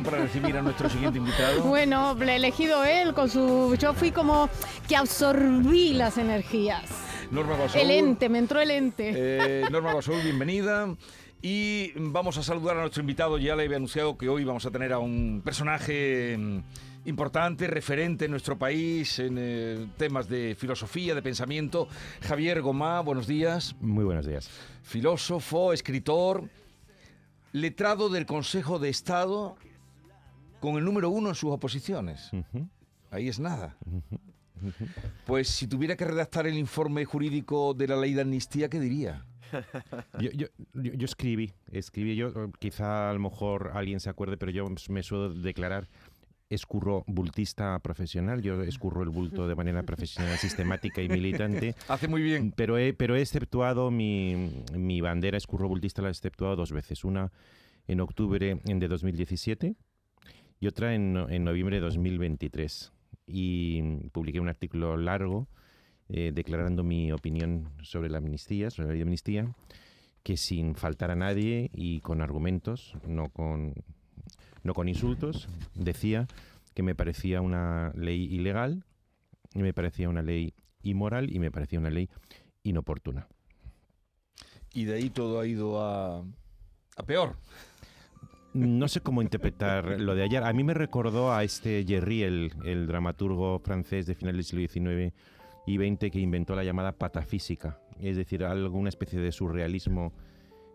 Canción para recibir a nuestro siguiente invitado? Bueno, le he elegido él con su... Yo fui como que absorbí las energías. Norma Guasol. El ente, me entró el ente. Eh, Norma Guasol, bienvenida. Y vamos a saludar a nuestro invitado. Ya le había anunciado que hoy vamos a tener a un personaje mm, importante, referente en nuestro país en eh, temas de filosofía, de pensamiento. Javier Gomá, buenos días. Muy buenos días. Filósofo, escritor, letrado del Consejo de Estado con el número uno en sus oposiciones. Ahí es nada. Pues si tuviera que redactar el informe jurídico de la ley de amnistía, ¿qué diría? Yo, yo- yo- yo escribí, escribí yo, quizá a lo mejor alguien se acuerde, pero yo me suelo declarar escurro bultista profesional, yo escurro el bulto de manera profesional, sistemática y militante, Hace muy bien. pero he, pero he exceptuado mi, mi bandera escurro bultista, la he exceptuado dos veces, una en octubre de 2017 y otra en, no- en noviembre de 2023. Y publiqué un artículo largo eh, declarando mi opinión sobre la amnistía, sobre la ley de amnistía, que sin faltar a nadie y con argumentos, no con, no con insultos, decía que me parecía una ley ilegal, me parecía una ley inmoral y me parecía una ley inoportuna. Y de ahí todo ha ido a, a peor. No sé cómo interpretar lo de ayer. A mí me recordó a este Jerry, el, dramaturgo francés de finales del siglo XIX y XX, que inventó la llamada patafísica, es decir, alguna especie de surrealismo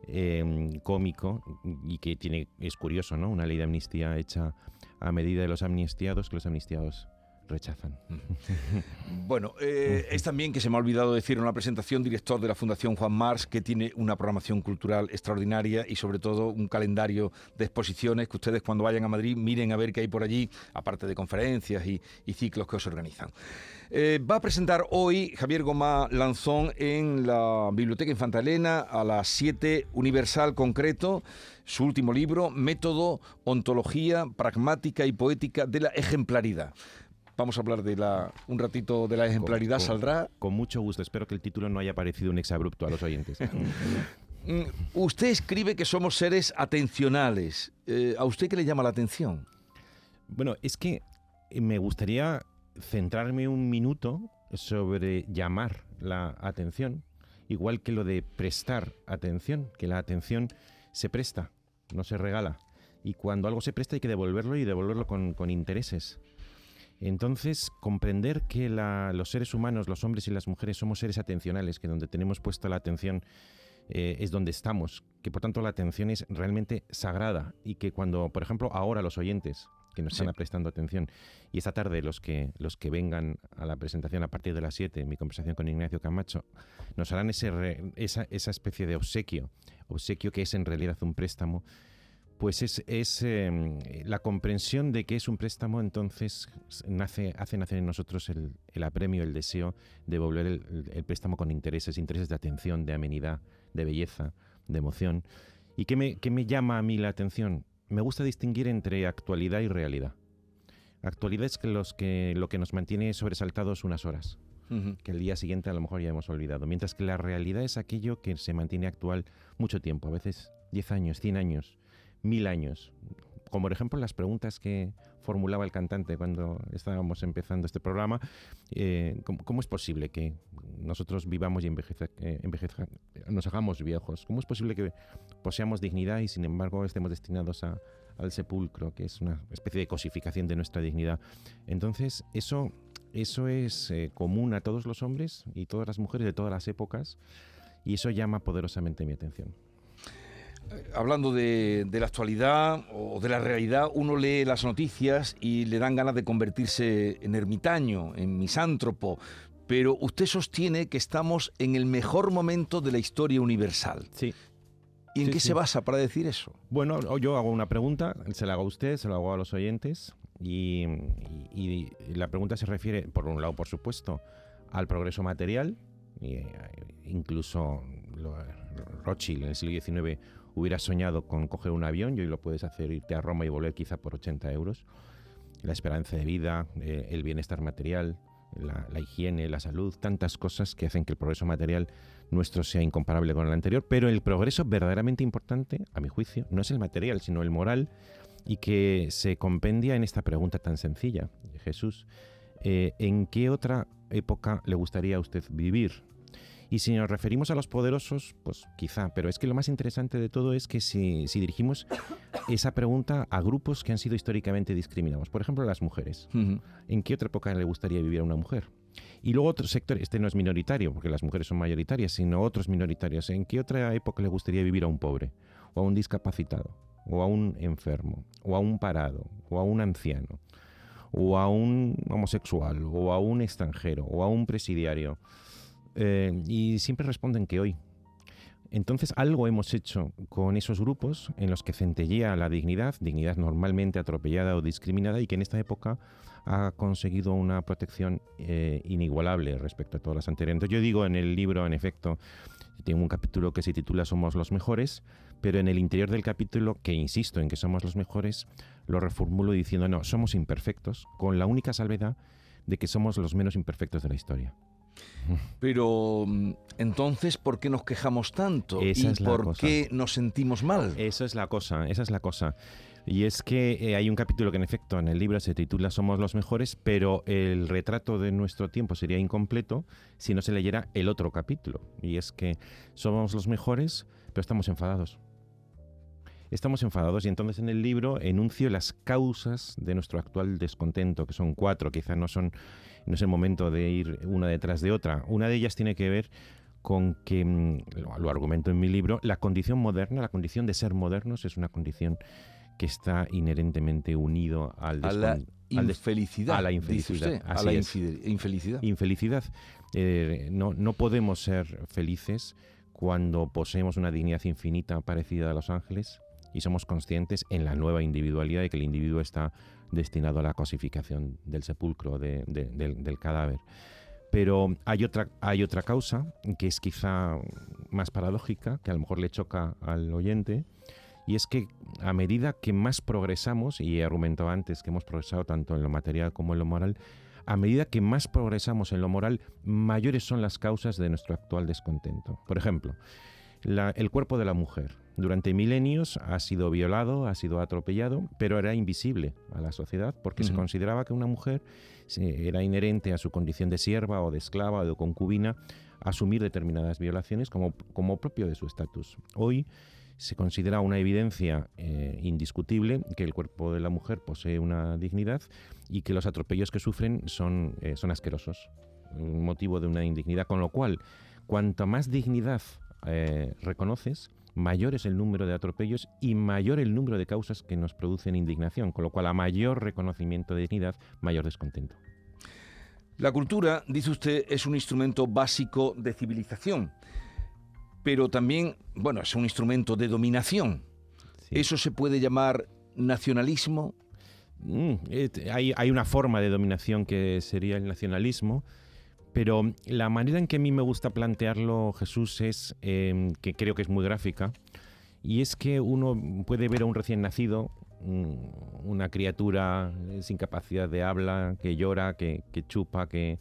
eh, cómico y que tiene es curioso, ¿no? Una ley de amnistía hecha a medida de los amnistiados que los amnistiados rechazan. Bueno, eh, es también que se me ha olvidado decir en la presentación, director de la Fundación Juan Mars, que tiene una programación cultural extraordinaria y sobre todo un calendario de exposiciones que ustedes cuando vayan a Madrid miren a ver qué hay por allí, aparte de conferencias y, ciclos que os organizan. Eh, va a presentar hoy Javier Gomá Lanzón en la Biblioteca Infanta Elena a las 7 Universal Concreto, su último libro, Método, Ontología, Pragmática y Poética de la Ejemplaridad. Vamos a hablar de la, un ratito de la ejemplaridad, Con- con- saldrá. Con mucho gusto. Espero que el título no haya parecido un exabrupto a los oyentes. Mm, Usted escribe que somos seres atencionales. Eh, ¿A usted qué le llama la atención? Bueno, es que me gustaría centrarme un minuto sobre llamar la atención, igual que lo de prestar atención, que la atención se presta, no se regala. Y cuando algo se presta hay que devolverlo y devolverlo con, con intereses. Entonces, comprender que la- los seres humanos, los hombres y las mujeres, somos seres atencionales, que donde tenemos puesta la atención eh, es donde estamos, que por tanto la atención es realmente sagrada y que cuando, por ejemplo, ahora los oyentes que nos están Sí. prestando atención y esta tarde los que, los que vengan a la presentación a partir de las 7, mi conversación con Ignacio Camacho, nos harán ese re- esa, esa especie de obsequio, obsequio que es en realidad un préstamo, pues es, es eh, la comprensión de que es un préstamo, entonces nace, hace nacer en nosotros el, el apremio, el deseo de devolver el, préstamo con intereses, intereses de atención, de amenidad, de belleza, de emoción. ¿Y qué me, qué me llama a mí la atención? Me gusta distinguir entre actualidad y realidad. Actualidad es que, los que lo que nos mantiene sobresaltados unas horas, que el día siguiente a lo mejor ya hemos olvidado, mientras que la realidad es aquello que se mantiene actual mucho tiempo, a veces 10 años, 100 años, 1000 años. Como por ejemplo las preguntas que formulaba el cantante cuando estábamos empezando este programa. eh, ¿cómo, cómo es posible que nosotros vivamos y envejeza- eh, nos hagamos viejos? ¿Cómo es posible que poseamos dignidad y sin embargo estemos destinados a, al sepulcro, que es una especie de cosificación de nuestra dignidad? Entonces, eso, eso es eh, común a todos los hombres y todas las mujeres de todas las épocas y eso llama poderosamente mi atención. Hablando de, de la actualidad o de la realidad, uno lee las noticias y le dan ganas de convertirse en ermitaño, en misántropo, pero usted sostiene que estamos en el mejor momento de la historia universal. Sí. ¿Y en Sí, qué sí. se basa para decir eso? Bueno, yo hago una pregunta, se la hago a usted, se la hago a los oyentes, y, y- y la pregunta se refiere, por un lado, por supuesto, al progreso material, eh, incluso lo- Rothschild en el siglo XIX hubiera soñado con coger un avión y hoy lo puedes hacer, irte a Roma y volver quizá por 80 euros. La esperanza de vida, eh, el bienestar material, la, higiene, la salud, tantas cosas que hacen que el progreso material nuestro sea incomparable con el anterior, pero el progreso verdaderamente importante, a mi juicio, no es el material, sino el moral, y que se compendia en esta pregunta tan sencilla. Jesús, eh, ¿en qué otra época le gustaría a usted vivir? Y si nos referimos a los poderosos, pues quizá, pero es que lo más interesante de todo es que si, si dirigimos esa pregunta a grupos que han sido históricamente discriminados, por ejemplo las mujeres. ¿en qué otra época le gustaría vivir a una mujer? Y luego otro sector, este no es minoritario, porque las mujeres son mayoritarias, sino otros minoritarios. ¿En qué otra época le gustaría vivir a un pobre? ¿O a un discapacitado? ¿O a un enfermo? ¿O a un parado? ¿O a un anciano? ¿O a un homosexual? ¿O a un extranjero? ¿O a un presidiario? Eh, y siempre responden que hoy. Entonces algo hemos hecho con esos grupos en los que centellea la dignidad, dignidad normalmente atropellada o discriminada y que en esta época ha conseguido una protección eh, inigualable respecto a todas las anteriores. Entonces yo digo en el libro, en efecto, tengo un capítulo que se titula Somos los mejores, pero en el interior del capítulo, que insisto en que somos los mejores, lo reformulo diciendo, no, somos imperfectos, con la única salvedad de que somos los menos imperfectos de la historia. Pero mm, entonces, ¿por qué nos quejamos tanto? Esa ¿Y es por cosa. qué nos sentimos mal? Eso es la cosa, esa es la cosa. Y es que eh, hay un capítulo que en efecto en el libro se titula Somos los mejores, pero el retrato de nuestro tiempo sería incompleto si no se leyera el otro capítulo. Y es que somos los mejores, pero estamos enfadados. Estamos enfadados y entonces en el libro enuncio las causas de nuestro actual descontento, que son cuatro, quizás no son no es el momento de ir una detrás de otra. Una de ellas tiene que ver con que, mm, lo, argumento en mi libro, la condición moderna, la condición de ser modernos es una condición que está inherentemente unido al, a la infelicidad. a la dice infelicidad, usted, a la infelicidad. infelicidad. Eh, no, no podemos ser felices cuando poseemos una dignidad infinita parecida a los ángeles y somos conscientes en la nueva individualidad de que el individuo está destinado a la cosificación del sepulcro, de- de- del, del cadáver. Pero hay otra, hay otra causa que es quizá más paradójica, que a lo mejor le choca al oyente, y es que a medida que más progresamos, y he argumentado antes que hemos progresado tanto en lo material como en lo moral, a medida que más progresamos en lo moral, mayores son las causas de nuestro actual descontento. Por ejemplo, la- el cuerpo de la mujer. Durante milenios ha sido violado, ha sido atropellado, pero era invisible a la sociedad porque se consideraba que una mujer era inherente a su condición de sierva o de esclava o de concubina asumir determinadas violaciones como, como propio de su estatus. Hoy se considera una evidencia eh, indiscutible que el cuerpo de la mujer posee una dignidad y que los atropellos que sufren son, eh, son asquerosos, un motivo de una indignidad, con lo cual, cuanto más dignidad eh, reconoces, mayor es el número de atropellos y mayor el número de causas que nos producen indignación, con lo cual a mayor reconocimiento de dignidad, mayor descontento. La cultura, dice usted, es un instrumento básico de civilización, pero también, bueno, es un instrumento de dominación. Sí. ¿Eso se puede llamar nacionalismo? Mm, eh, hay, hay una forma de dominación que sería el nacionalismo, pero la manera en que a mí me gusta plantearlo, Jesús, es eh, que creo que es muy gráfica, y es que uno puede ver a un recién nacido, mm, una criatura eh, sin capacidad de habla, que llora, que, chupa, que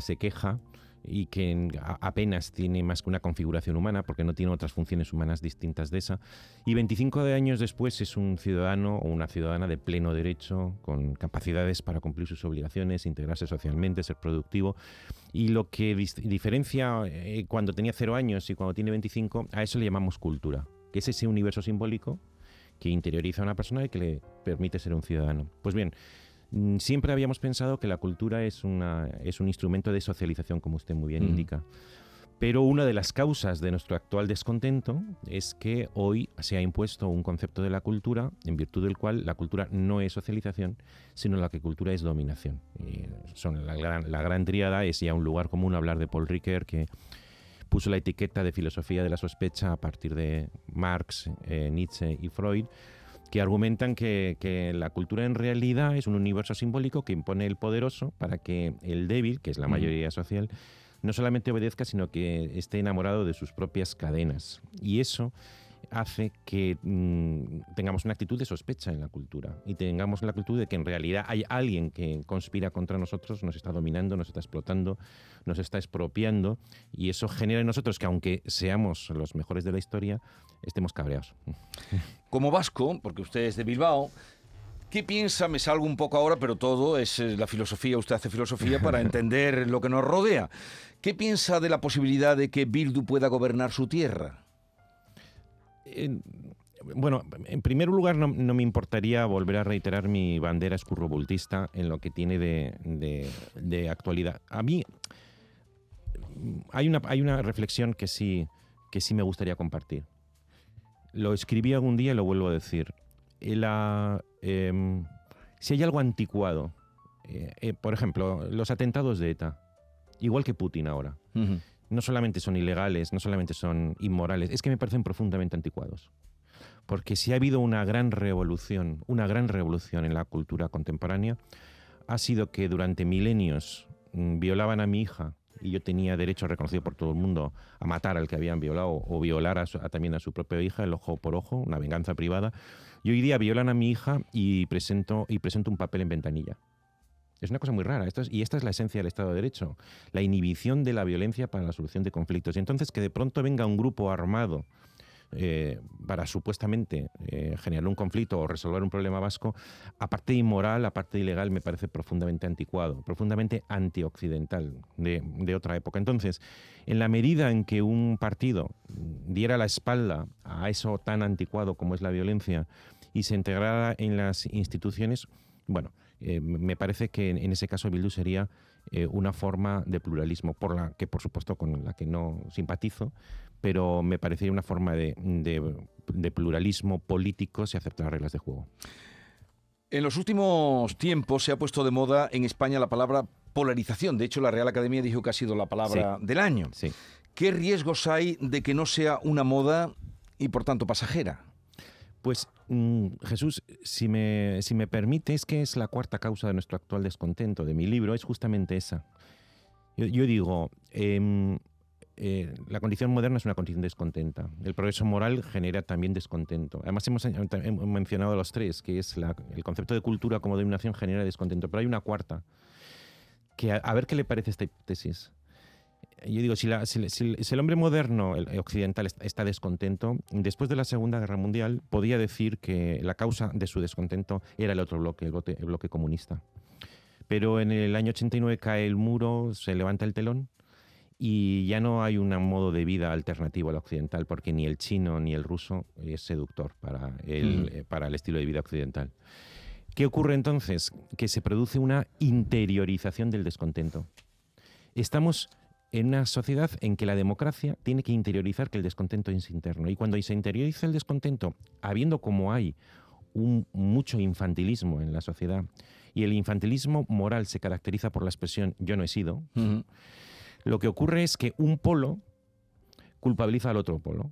se queja y que apenas tiene más que una configuración humana, porque no tiene otras funciones humanas distintas de esa. Y 25 de años después es un ciudadano o una ciudadana de pleno derecho, con capacidades para cumplir sus obligaciones, integrarse socialmente, ser productivo. Y lo que diferencia eh, cuando tenía 0 años y cuando tiene 25, a eso le llamamos cultura, que es ese universo simbólico que interioriza a una persona y que le permite ser un ciudadano. Pues bien, siempre habíamos pensado que la cultura es, una, es un instrumento de socialización, como usted muy bien Ujú. indica. Pero una de las causas de nuestro actual descontento es que hoy se ha impuesto un concepto de la cultura en virtud del cual la cultura no es socialización, sino la que cultura es dominación. Y son la, gran, la gran tríada es ya un lugar común hablar de Paul Ricoeur que puso la etiqueta de filosofía de la sospecha a partir de Marx, eh, Nietzsche y Freud, que argumentan que, que, la cultura en realidad es un universo simbólico que impone el poderoso para que el débil, que es la mayoría social, no solamente obedezca, sino que esté enamorado de sus propias cadenas. Y eso hace que mm, tengamos una actitud de sospecha en la cultura. Y tengamos la actitud de que en realidad hay alguien que conspira contra nosotros, nos está dominando, nos está explotando, nos está expropiando. Y eso genera en nosotros que aunque seamos los mejores de la historia, estemos cabreados. Como vasco, porque usted es de Bilbao, ¿Qué piensa? Me salgo un poco ahora, pero todo es la filosofía. Usted hace filosofía para entender lo que nos rodea. ¿Qué piensa de la posibilidad de que Bildu pueda gobernar su tierra? bueno, en primer lugar no, me importaría volver a reiterar mi bandera escurrobultista en lo que tiene de, actualidad. A mí hay una, hay una reflexión que sí, que sí me gustaría compartir. Lo escribí algún día y lo vuelvo a decir. La, em, si hay algo anticuado, eh, eh, por ejemplo, los atentados de ETA, igual que Putin ahora, no solamente son ilegales, no solamente son inmorales, es que me parecen profundamente anticuados. Porque si ha habido una gran revolución, una gran revolución en la cultura contemporánea, ha sido que durante milenios mm, violaban a mi hija y yo tenía derecho reconocido por todo el mundo a matar al que habían violado o violar también a su propia hija, el ojo por ojo, una venganza privada. Y hoy día violan a mi hija y presento, y presento un papel en ventanilla. Es una cosa muy rara. Esto y esta es la esencia del Estado de Derecho. La inhibición de la violencia para la solución de conflictos. Y entonces que de pronto venga un grupo armado eh, para supuestamente eh, generar un conflicto o resolver un problema vasco, aparte de inmoral, aparte de ilegal, me parece profundamente anticuado, profundamente antioccidental de, otra época. Entonces, en la medida en que un partido diera la espalda a eso tan anticuado como es la violencia y se integrara en las instituciones, bueno, eh, me parece que en, ese caso Bildu sería una forma de pluralismo, por la que por supuesto con la que no simpatizo, pero me parecería una forma de, pluralismo político si acepta las reglas de juego. En los últimos tiempos se ha puesto de moda en España la palabra polarización. De hecho, la Real Academia dijo que ha sido la palabra del año. ¿Qué riesgos hay de que no sea una moda y por tanto pasajera? Pues mm, Jesús, si me, si me permite, es que es la cuarta causa de nuestro actual descontento de mi libro, es justamente esa. Yo, digo, em, eh, la condición moderna es una condición descontenta. El progreso moral genera también descontento. Además, hemos, mencionado los tres, que es el concepto de cultura como dominación genera descontento. Pero hay una cuarta, que a ver qué le parece esta hipótesis yo digo, si, el hombre moderno, occidental, está descontento, después de la Segunda Guerra Mundial podía decir que la causa de su descontento era el otro bloque, el bloque, comunista. Pero en el año 89 cae el muro, se levanta el telón y ya no hay un modo de vida alternativo al occidental, porque ni el chino ni el ruso es seductor para el, mm. eh, para el estilo de vida occidental. ¿Qué ocurre entonces? Que se produce una interiorización del descontento. Estamos en una sociedad en que la democracia tiene que interiorizar que el descontento es interno. Y cuando se interioriza el descontento, habiendo como hay un, mucho infantilismo en la sociedad, y el infantilismo moral se caracteriza por la expresión yo no he sido, lo que ocurre es que un polo culpabiliza al otro polo.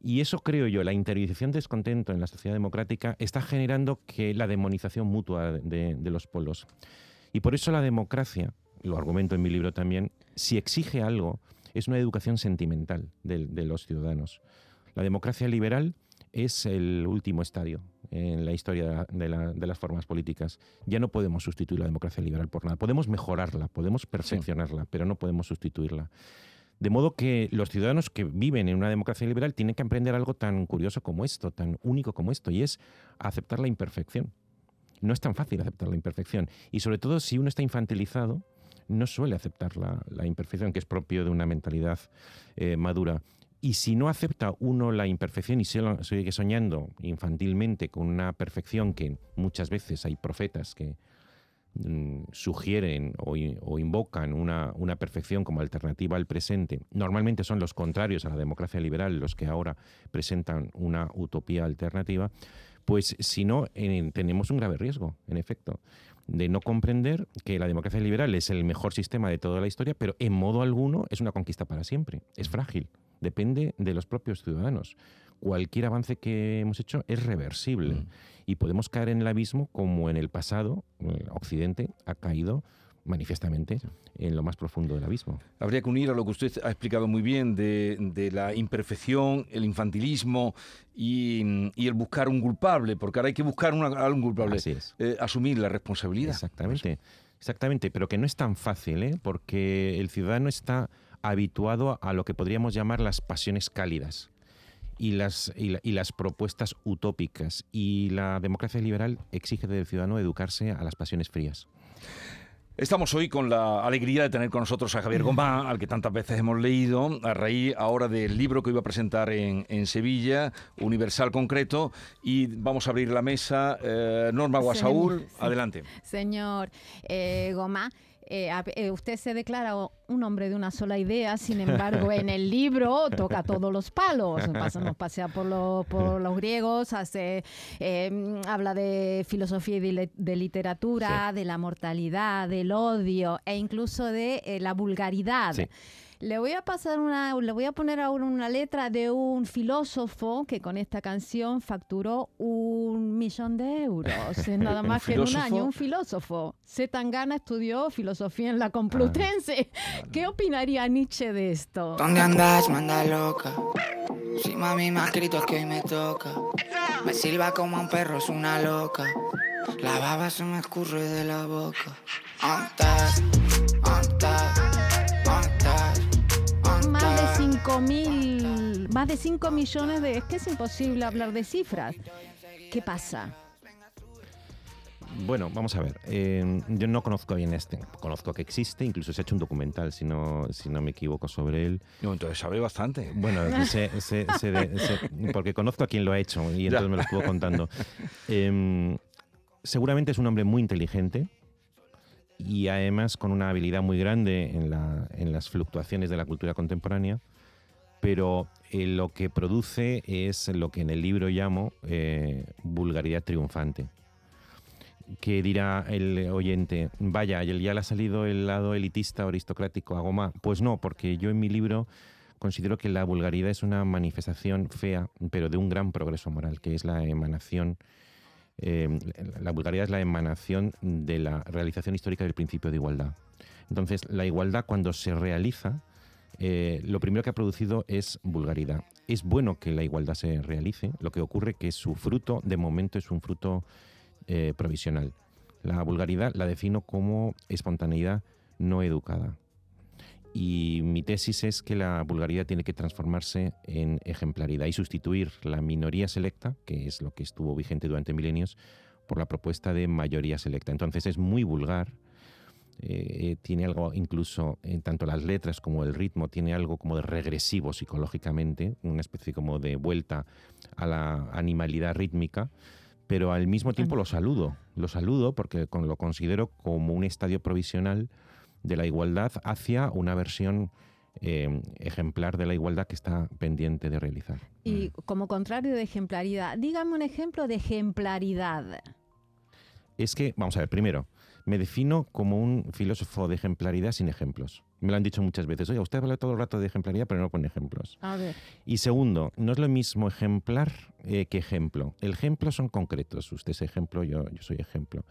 Y eso creo yo, la interiorización del descontento en la sociedad democrática está generando que la demonización mutua de los polos. Y por eso la democracia lo argumento en mi libro también, si exige algo, es una educación sentimental de, los ciudadanos. La democracia liberal es el último estadio en la historia de, las formas políticas. Ya no podemos sustituir la democracia liberal por nada. Podemos mejorarla, podemos perfeccionarla, pero no podemos sustituirla. De modo que los ciudadanos que viven en una democracia liberal tienen que aprender algo tan curioso como esto, tan único como esto, y es aceptar la imperfección. No es tan fácil aceptar la imperfección. Y sobre todo si uno está infantilizado, no suele aceptar la, imperfección, que es propio de una mentalidad eh, madura. Y si no acepta uno la imperfección y sigue soñando infantilmente con una perfección que muchas veces hay profetas que mm, sugieren o, in- o invocan una, una perfección como alternativa al presente, normalmente son los contrarios a la democracia liberal los que ahora presentan una utopía alternativa, pues si no, eh, tenemos un grave riesgo, en efecto, de no comprender que la democracia liberal es el mejor sistema de toda la historia, pero en modo alguno es una conquista para siempre, es frágil, depende de los propios ciudadanos. Cualquier avance que hemos hecho es reversible Mm. y podemos caer en el abismo como en el pasado Occidente ha caído manifiestamente en lo más profundo del abismo. Habría que unir a lo que usted ha explicado muy bien de, de la imperfección, el infantilismo y, y el buscar un culpable, porque ahora hay que buscar una- a un culpable. Así es. Eh, asumir la responsabilidad. Exactamente, exactamente, pero que no es tan fácil, ¿eh? porque el ciudadano está habituado a lo que podríamos llamar las pasiones cálidas y las, y, la- y las propuestas utópicas. Y la democracia liberal exige del ciudadano educarse a las pasiones frías. Estamos hoy con la alegría de tener con nosotros a Javier Gomá, al que tantas veces hemos leído, a raíz ahora del libro que iba a presentar en, en Sevilla, Universal Concreto, y vamos a abrir la mesa. Eh, Norma Guasaúl, Sí. adelante. Señor eh, Goma, eh, eh, usted se declara un hombre de una sola idea, sin embargo, en el libro toca todos los palos. Pasa- nos pasea por, lo- por los griegos, hace, eh, habla de filosofía y de literatura, de la mortalidad, del odio e incluso de eh, la vulgaridad. Sí. Le voy a pasar una, le voy a poner ahora una letra de un filósofo que con esta canción facturó un millón de euros, es nada ¿Un más que en un año, un filósofo. Zetangana estudió filosofía en la Complutense. ¿Qué opinaría Nietzsche de esto? ¿Dónde andas, manda loca? Si mami me ha escrito que hoy me toca. Me silba como a un perro, es una loca. La baba se me escurre de la boca. ¿Dónde estás? 5 mil, más de 5 millones de... Es que es imposible hablar de cifras. ¿Qué pasa? Bueno, vamos a ver. eh, yo no conozco bien este. Conozco que existe, incluso se ha hecho un documental, si no, si no me equivoco, sobre él. No, entonces sabe bastante. Bueno, sé- sé- sé de- sé- porque conozco a quien lo ha hecho y entonces me lo estuvo contando. Em, seguramente es un hombre muy inteligente y además con una habilidad muy grande en, la- en las fluctuaciones de la cultura contemporánea, pero eh, lo que produce es lo que en el libro llamo eh, vulgaridad triunfante. Que dirá el oyente, vaya, ya le ha salido el lado elitista, aristocrático a Goma. Pues no, porque yo en mi libro considero que la vulgaridad es una manifestación fea, pero de un gran progreso moral, que es la emanación, eh, la vulgaridad es la emanación de la realización histórica del principio de igualdad. Entonces, la igualdad cuando se realiza, eh, lo primero que ha producido es vulgaridad. Es bueno que la igualdad se realice, lo que ocurre que su fruto, de momento, es un fruto eh, provisional. La vulgaridad la defino como espontaneidad no educada. Y mi tesis es que la vulgaridad tiene que transformarse en ejemplaridad y sustituir la minoría selecta, que es lo que estuvo vigente durante milenios, por la propuesta de mayoría selecta. Entonces es muy vulgar, eh, tiene algo incluso, en tanto las letras como el ritmo, tiene algo como de regresivo psicológicamente, una especie como de vuelta a la animalidad rítmica, pero al mismo tiempo lo saludo, lo saludo porque con- lo considero como un estadio provisional de la igualdad hacia una versión eh, ejemplar de la igualdad que está pendiente de realizar. Y como contrario de ejemplaridad, dígame un ejemplo de ejemplaridad. Es que, vamos a ver, primero, me defino como un filósofo de ejemplaridad sin ejemplos. Me lo han dicho muchas veces. Oye, usted habla todo el rato de ejemplaridad, pero no pone ejemplos. A ver, Y segundo, no es lo mismo ejemplar eh, que ejemplo. El ejemplo son concretos. Usted es ejemplo, yo, yo soy ejemplo.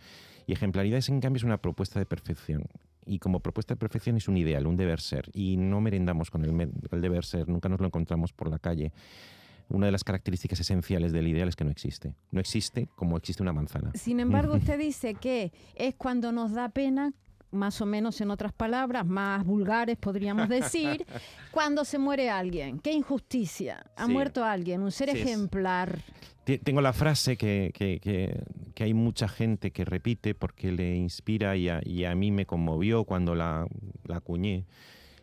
Y ejemplaridad, es, en cambio, es una propuesta de perfección. Y como propuesta de perfección es un ideal, un deber ser. Y no merendamos con el, deber ser, nunca nos lo encontramos por la calle. Una de las características esenciales del ideal es que no existe. No existe como existe una manzana. sin embargo, usted dice que es cuando nos da pena, más o menos en otras palabras, más vulgares podríamos decir, cuando se muere alguien. ¡Qué injusticia! Ha Sí. muerto alguien, un ser Sí, ejemplar. Tengo la frase que, que- que- que hay mucha gente que repite porque le inspira y a, y a mí me conmovió cuando la, la acuñé.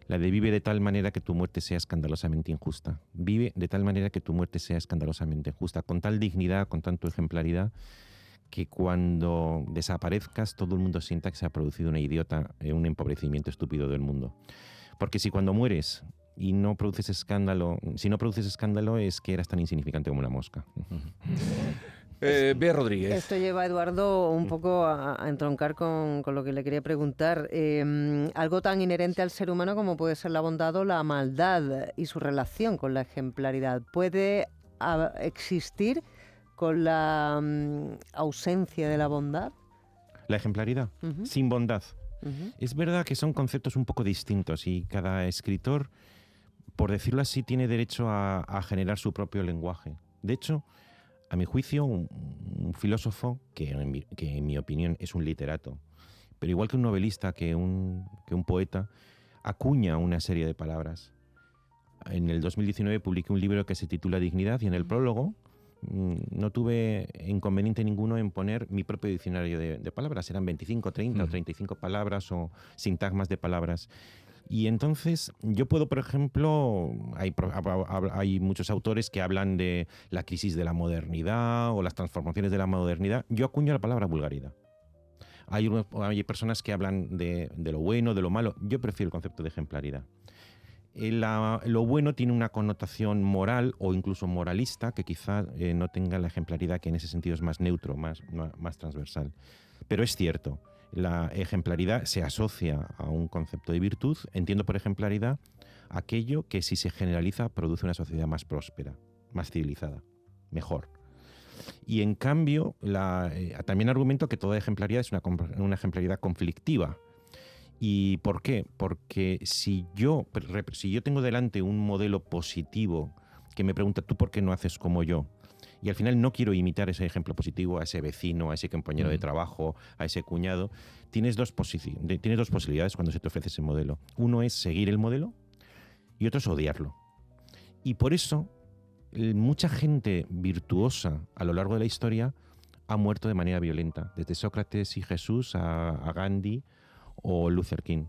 La de vive de tal manera que tu muerte sea escandalosamente injusta. Vive de tal manera que tu muerte sea escandalosamente injusta, con tal dignidad, con tanto ejemplaridad, que cuando desaparezcas todo el mundo sienta que se ha producido una idiota, eh, un empobrecimiento estúpido del mundo. Porque si cuando mueres y no produces escándalo, si no produces escándalo es que eras tan insignificante como una mosca. Eh, Bea Rodríguez. Esto lleva a Eduardo un poco a, a entroncar con, con lo que le quería preguntar. Eh, algo tan inherente al ser humano como puede ser la bondad o la maldad y su relación con la ejemplaridad. ¿Puede existir con la mm, ausencia de la bondad? La ejemplaridad, sin bondad. Es verdad que son conceptos un poco distintos y cada escritor, por decirlo así, tiene derecho a, a generar su propio lenguaje. De hecho, a mi juicio, un, un filósofo, que en, mi, que en mi opinión es un literato, pero igual que un novelista, que un, que un poeta, acuña una serie de palabras. En el 2019 publiqué un libro que se titula Dignidad y en el prólogo mm, no tuve inconveniente ninguno en poner mi propio diccionario de, de palabras. Eran 25, 30 o Ujú. 35 palabras o sintagmas de palabras. Y entonces yo puedo, por ejemplo, hay, muchos autores que hablan de la crisis de la modernidad o las transformaciones de la modernidad. Yo acuño la palabra vulgaridad. Hay, personas que hablan de, lo bueno, de lo malo. Yo prefiero el concepto de ejemplaridad. Eh, lo bueno tiene una connotación moral o incluso moralista que quizá eh, no tenga la ejemplaridad, que en ese sentido es más neutro, más, más transversal. Pero es cierto, la ejemplaridad se asocia a un concepto de virtud. Entiendo por ejemplaridad aquello que si se generaliza produce una sociedad más próspera, más civilizada, mejor. Y en cambio, eh, también argumento que toda ejemplaridad es una, una ejemplaridad conflictiva. ¿Y por qué? Porque si yo, si yo tengo delante un modelo positivo que me pregunta, ¿tú por qué no haces como yo? Y al final no quiero imitar ese ejemplo positivo a ese vecino, a ese compañero de trabajo, a ese cuñado. Tienes dos, tienes dos posibilidades cuando se te ofrece ese modelo. Uno es seguir el modelo y otro es odiarlo. Y por eso el- mucha gente virtuosa a lo largo de la historia ha muerto de manera violenta, desde Sócrates y Jesús a, a Gandhi o Luther King.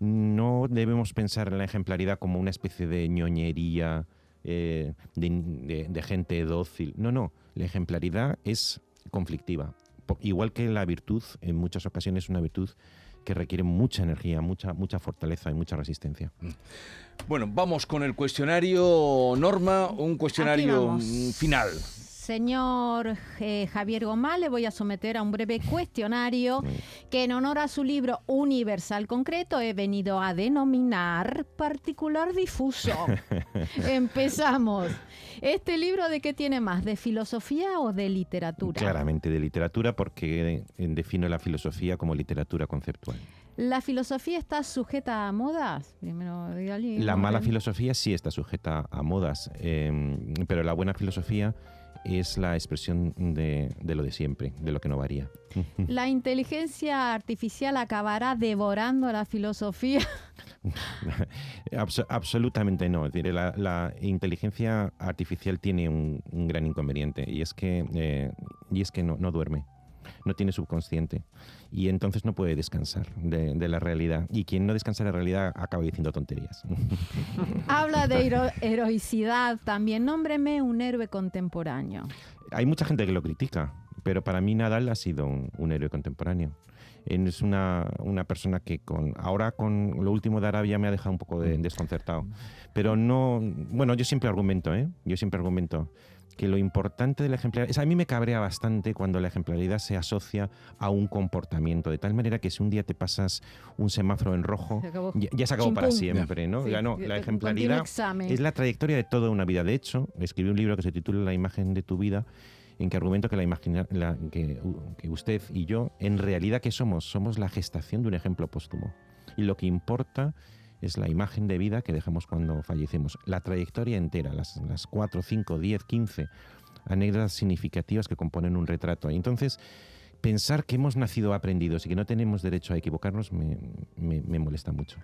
No debemos pensar en la ejemplaridad como una especie de ñoñería, eh, de, de- de gente dócil. No, no, la ejemplaridad es conflictiva. Igual que la virtud, en muchas ocasiones es una virtud que requiere mucha energía, mucha, mucha fortaleza y mucha resistencia. Bueno, vamos con el cuestionario Norma, un cuestionario final. Señor eh, Javier Gomá, le voy a someter a un breve cuestionario que en honor a su libro Universal Concreto he venido a denominar particular difuso. Empezamos. ¿Este libro de qué tiene más? ¿De filosofía o de literatura? Claramente de literatura porque eh, defino la filosofía como literatura conceptual. ¿La filosofía está sujeta a modas? Primero, La mala filosofía sí está sujeta a modas, eh, pero la buena filosofía es la expresión de, de lo de siempre, de lo que no varía. ¿La inteligencia artificial acabará devorando la filosofía? Abso- absolutamente no. Es decir, la, la inteligencia artificial tiene un, un gran inconveniente y es que, eh, y es que no, no duerme, no tiene subconsciente y entonces no puede descansar de, de la realidad. Y quien no descansa de la realidad acaba diciendo tonterías. Habla de hero- heroicidad también. Nómbreme un héroe contemporáneo. Hay mucha gente que lo critica, pero para mí Nadal ha sido un, un héroe contemporáneo. Es una, una persona que con ahora con lo último de Arabia me ha dejado un poco de- desconcertado. Pero no, bueno, yo siempre argumento, ¿eh? Yo siempre argumento que lo importante de la ejemplaridad, es, a mí me cabrea bastante cuando la ejemplaridad se asocia a un comportamiento, de tal manera que si un día te pasas un semáforo en rojo, Se ya, ya se acabó para siempre, ¿no? Sí, Ya no, la ejemplaridad es la trayectoria de toda una vida. De hecho, escribí un libro que se titula La imagen de tu vida, en que argumento que, la imagina- la- que, que usted y yo, en realidad, ¿qué somos? Somos la gestación de un ejemplo póstumo. Y lo que importa es la imagen de vida que dejamos cuando fallecemos. La trayectoria entera, las, las 4, 5, 10, 15 anécdotas significativas que componen un retrato. Entonces, pensar que hemos nacido aprendidos y que no tenemos derecho a equivocarnos me, me- me molesta mucho.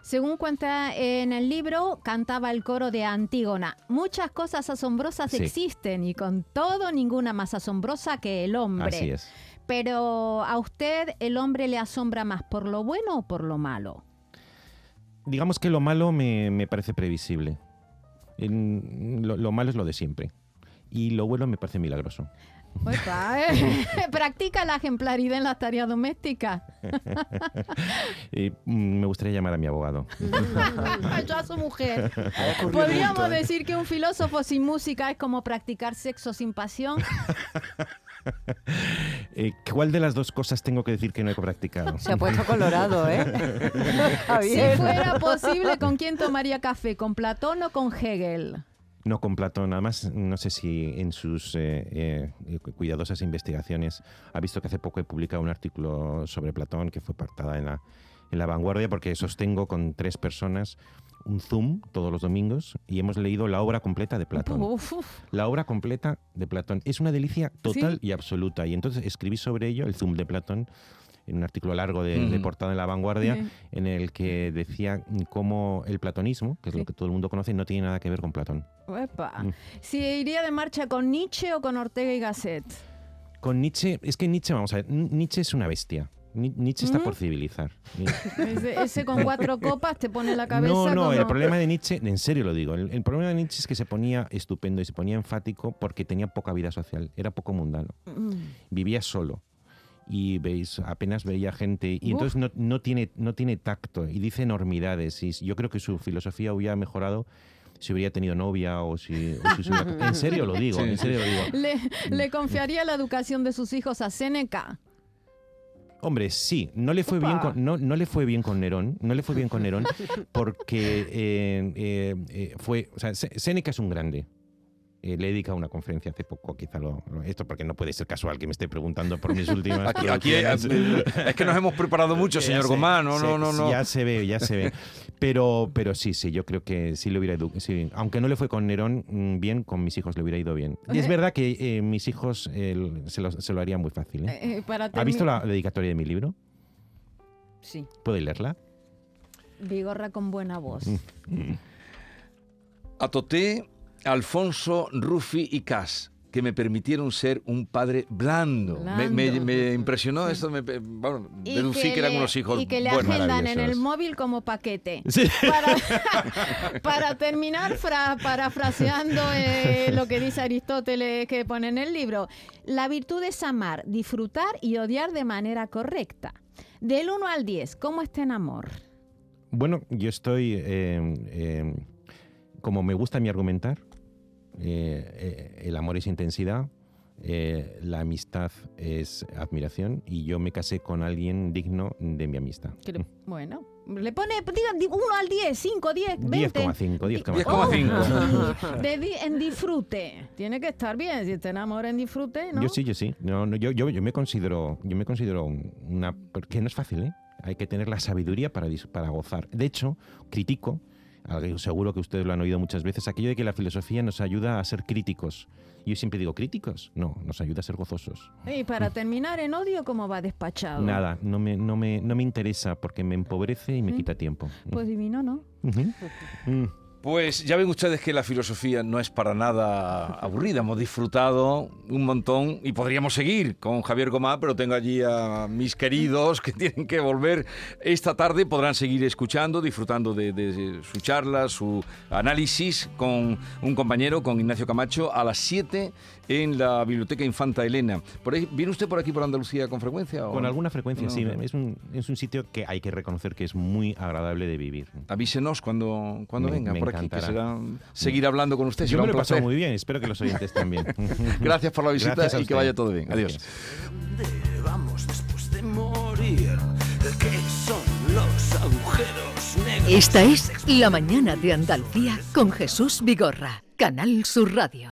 Según cuenta en el libro, cantaba el coro de Antígona. Muchas cosas asombrosas Sí. existen y con todo ninguna más asombrosa que el hombre. Así es. Pero a usted el hombre le asombra más por lo bueno o por lo malo. Digamos que lo malo me, me parece previsible. En- lo, lo malo es lo de siempre. Y lo bueno me parece milagroso. Opa, eh, Practica la ejemplaridad en las tareas domésticas. Y, mm, me gustaría llamar a mi abogado. Yo a su mujer. Podríamos ¿eh? decir que un filósofo sin música es como practicar sexo sin pasión. Eh, ¿Cuál de las dos cosas tengo que decir que no he practicado? Se ha puesto colorado, ¿eh? Si fuera posible, ¿con quién tomaría café? ¿Con Platón o con Hegel? No con Platón, nada más no sé si en sus eh, eh, cuidadosas investigaciones ha visto que hace poco he publicado un artículo sobre Platón que fue pactada en la, en la vanguardia porque sostengo con tres personas un Zoom todos los domingos y hemos leído la obra completa de Platón. Uf, uf. La obra completa de Platón. Es una delicia total ¿Sí? y absoluta. Y entonces escribí sobre ello, el Zoom de Platón, en un artículo largo de, de Ujú. portada en La Vanguardia, Sí. en el que decía cómo el platonismo, que es Sí. lo que todo el mundo conoce, no tiene nada que ver con Platón. Mm. Si iría de marcha con Nietzsche o con Ortega y Gasset. Con Nietzsche, es que Nietzsche, vamos a ver, Nietzsche es una bestia. Ni- Nietzsche está ¿Mm? por civilizar. Ese, ese con cuatro copas te pone la cabeza No, no, como... el problema de Nietzsche, en serio lo digo, el, el problema de Nietzsche es que se ponía estupendo y se ponía enfático porque tenía poca vida social, era poco mundano. Mm. vivía solo y veis apenas veía gente y Uf. entonces no, no tiene no tiene tacto y dice enormidades y yo creo que su filosofía hubiera mejorado si hubiera tenido novia o si, o si hubiera- en serio lo digo Sí. en serio lo digo Le, le confiaría la educación de sus hijos a Séneca. Hombre sí no le fue bien con, no, no le fue bien con Nerón no le fue bien con Nerón porque eh, eh, eh, fue o sea Sé- Séneca es un grande Eh, le he dedicado una conferencia hace poco, quizá lo, lo- esto porque no puede ser casual que me esté preguntando por mis últimas Aquí, es que nos hemos preparado mucho, señor sé, Gomá. No, se- no, no, no. Ya se ve, ya se ve. Pero, pero sí, sí, yo creo que sí le hubiera edu- sí, Aunque no le fue con Nerón mm, bien, con mis hijos le hubiera ido bien. Y es verdad que eh, mis hijos eh, se, lo, se lo harían muy fácil. ¿eh? Para ¿Ha visto la dedicatoria de mi libro? Sí. ¿Puede leerla? Vigorra con buena voz. Mm. Atoté, Alfonso, Rufi y Cas, que me permitieron ser un padre blando. Me, me- Blando. me impresionó esto, me, bueno, Y deducí que, eran le- unos hijos Y que le buenos. agendan en el móvil como paquete. Sí. Para, para terminar, fra- parafraseando eh, lo que dice Aristóteles que pone en el libro, la virtud es amar, disfrutar y odiar de manera correcta. Del 1 al 10, ¿cómo está en amor? Bueno, yo estoy. eh, eh, como me gusta mi argumentar, el amor es intensidad, eh, la amistad es admiración y yo me casé con alguien digno de mi amistad. Que le- bueno, le pone, digan, 1 al 10, 5, 10, 20. 10,5, 10,5. 10,5. Oh, de en disfrute. Tiene que estar bien. Si te enamora en disfrute, ¿no? Yo sí, yo sí. No, no, yo, yo, yo me considero, yo me considero un- una, porque no es fácil, ¿eh? Hay que tener la sabiduría para, para gozar. De hecho, critico, seguro que ustedes lo han oído muchas veces, aquello de que la filosofía nos ayuda a ser críticos. Yo siempre digo, ¿críticos? No, nos ayuda a ser gozosos. Y para terminar en odio, ¿cómo va despachado? Nada, no me, no, me, no me interesa porque me empobrece y me quita tiempo. Pues divino, ¿no? Mm. Pues ya ven ustedes que la filosofía no es para nada aburrida. Hemos disfrutado un montón y podríamos seguir con Javier Gomá, pero tengo allí a mis queridos que tienen que volver esta tarde. Podrán seguir escuchando, disfrutando de, de su charla, su análisis con un compañero, con Ignacio Camacho, a las 7 en la Biblioteca Infanta Elena. ¿Por ahí, ¿Viene usted por aquí, por Andalucía, con frecuencia? o Con alguna frecuencia, No, sí. no. Es un, es un sitio que hay que reconocer que es muy agradable de vivir. Avísenos cuando, cuando Me- venga me por aquí, que será seguir hablando con usted. Yo me lo he pasado muy bien, espero que los oyentes también. Gracias por la visita Gracias y que vaya todo bien. Adiós. ¿Dónde vamos después de morir? ¿Qué son los agujeros negros? Esta es La mañana de Andalucía con Jesús Vigorra, Canal Sur Radio.